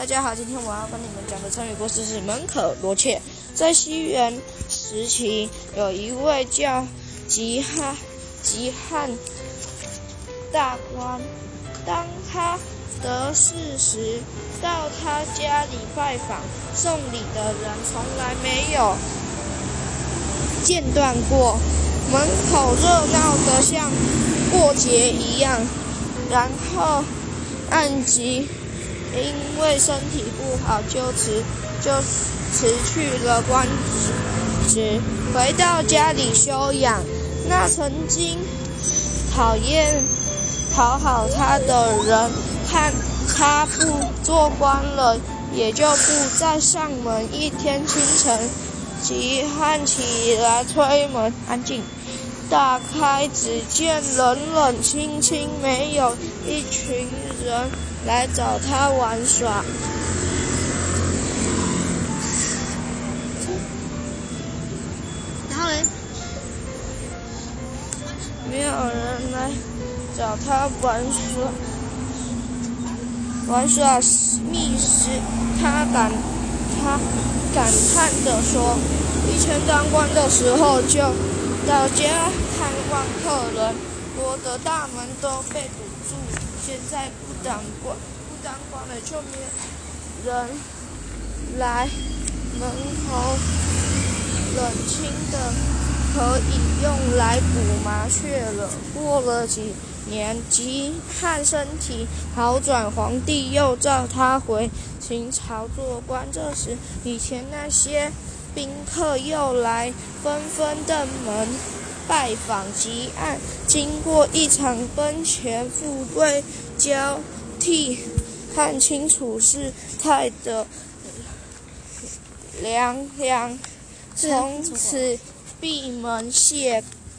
大家好，今天我要跟你们讲的成语故事是门可罗雀。在西元时期，有一位叫吉汉吉汉大官，当他得势时，到他家里拜访，送礼的人从来没有间断过，门口热闹得像过节一样。然后，按吉。因为身体不好，就辞就辞去了官职，回到家里休养。那曾经讨厌讨好他的人，看他不做官了，也就不再上门。一天清晨，吉汉起来推门，安静。打开，只见冷冷清清，没有一群人来找他玩耍。然后呢？没有人来找他玩耍，玩耍觅食。他感他感叹地说：“以前当官的时候就。”到家看望客人，我的大门都被堵住。现在不当官，不当官了，就没人来门口。冷清的，可以用来捕麻雀了。过了几年，吉汉身体好转，皇帝又召他回秦朝做官。这时，以前那些。宾客又来，纷纷登门拜访吉案。经过一场奔前富贵交替，看清楚事态的凉凉，从此闭门谢。